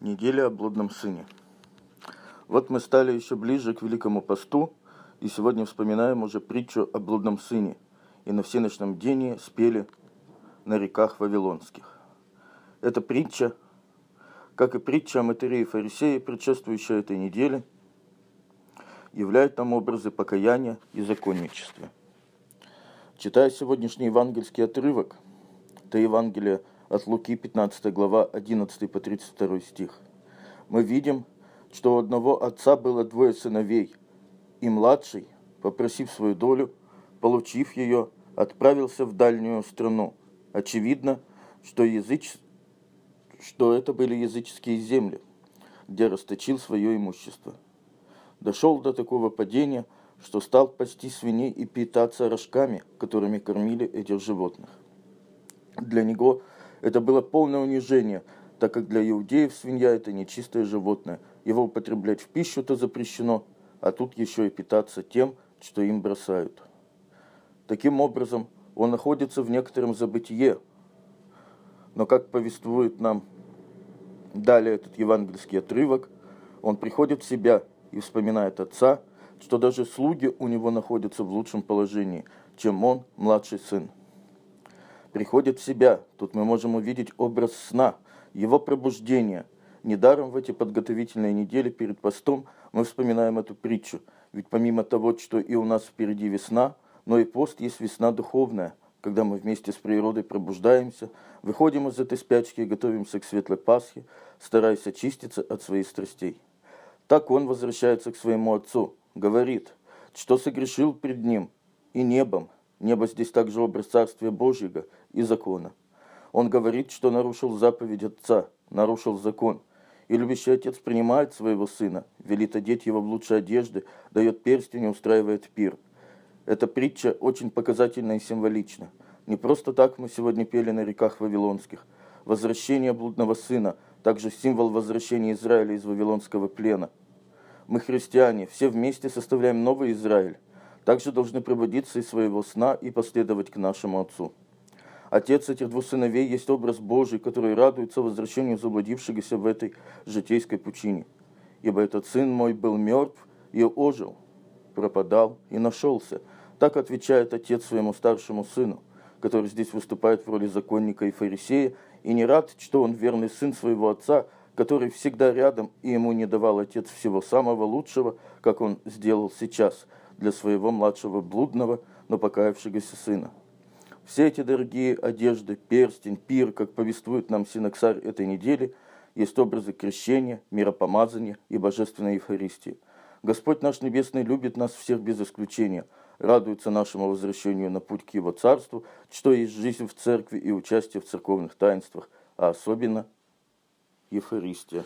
Неделя о блудном сыне. Вот мы стали еще ближе к Великому посту, и сегодня вспоминаем уже притчу о блудном сыне, и на всеночном дне спели на реках Вавилонских. Эта притча, как и притча о матере и фарисее, предшествующая этой неделе, являет нам образы покаяния и законничества. Читая сегодняшний евангельский отрывок, это Евангелие – от Луки 15 глава 11 по 32 стих. Мы видим, что у одного отца было двое сыновей, и младший, попросив свою долю, получив ее, отправился в дальнюю страну. Очевидно, что, языч... что это были языческие земли, где расточил свое имущество. Дошел до такого падения, что стал пасти свиней и питаться рожками, которыми кормили этих животных. Для него – это было полное унижение, так как для иудеев свинья – это нечистое животное. Его употреблять в пищу-то запрещено, а тут еще и питаться тем, что им бросают. Таким образом, он находится в некотором забытие. Но как повествует нам далее этот евангельский отрывок, он приходит в себя и вспоминает отца, что даже слуги у него находятся в лучшем положении, чем он, младший сын приходит в себя. Тут мы можем увидеть образ сна, его пробуждения. Недаром в эти подготовительные недели перед постом мы вспоминаем эту притчу. Ведь помимо того, что и у нас впереди весна, но и пост есть весна духовная, когда мы вместе с природой пробуждаемся, выходим из этой спячки и готовимся к светлой Пасхе, стараясь очиститься от своих страстей. Так он возвращается к своему отцу, говорит, что согрешил пред ним и небом, Небо здесь также образ Царствия Божьего и закона. Он говорит, что нарушил заповедь Отца, нарушил закон. И любящий отец принимает своего сына, велит одеть его в лучшие одежды, дает перстень и устраивает пир. Эта притча очень показательна и символична. Не просто так мы сегодня пели на реках Вавилонских. Возвращение блудного сына, также символ возвращения Израиля из вавилонского плена. Мы, христиане, все вместе составляем новый Израиль также должны пробудиться из своего сна и последовать к нашему Отцу. Отец этих двух сыновей есть образ Божий, который радуется возвращению заблудившегося в этой житейской пучине. Ибо этот сын мой был мертв и ожил, пропадал и нашелся. Так отвечает отец своему старшему сыну, который здесь выступает в роли законника и фарисея, и не рад, что он верный сын своего отца, который всегда рядом, и ему не давал отец всего самого лучшего, как он сделал сейчас – для своего младшего блудного, но покаявшегося сына. Все эти дорогие одежды, перстень, пир, как повествует нам синоксарь этой недели, есть образы крещения, миропомазания и божественной Евхаристии. Господь наш Небесный любит нас всех без исключения, радуется нашему возвращению на путь к Его Царству, что есть жизнь в Церкви и участие в церковных таинствах, а особенно Евхаристия.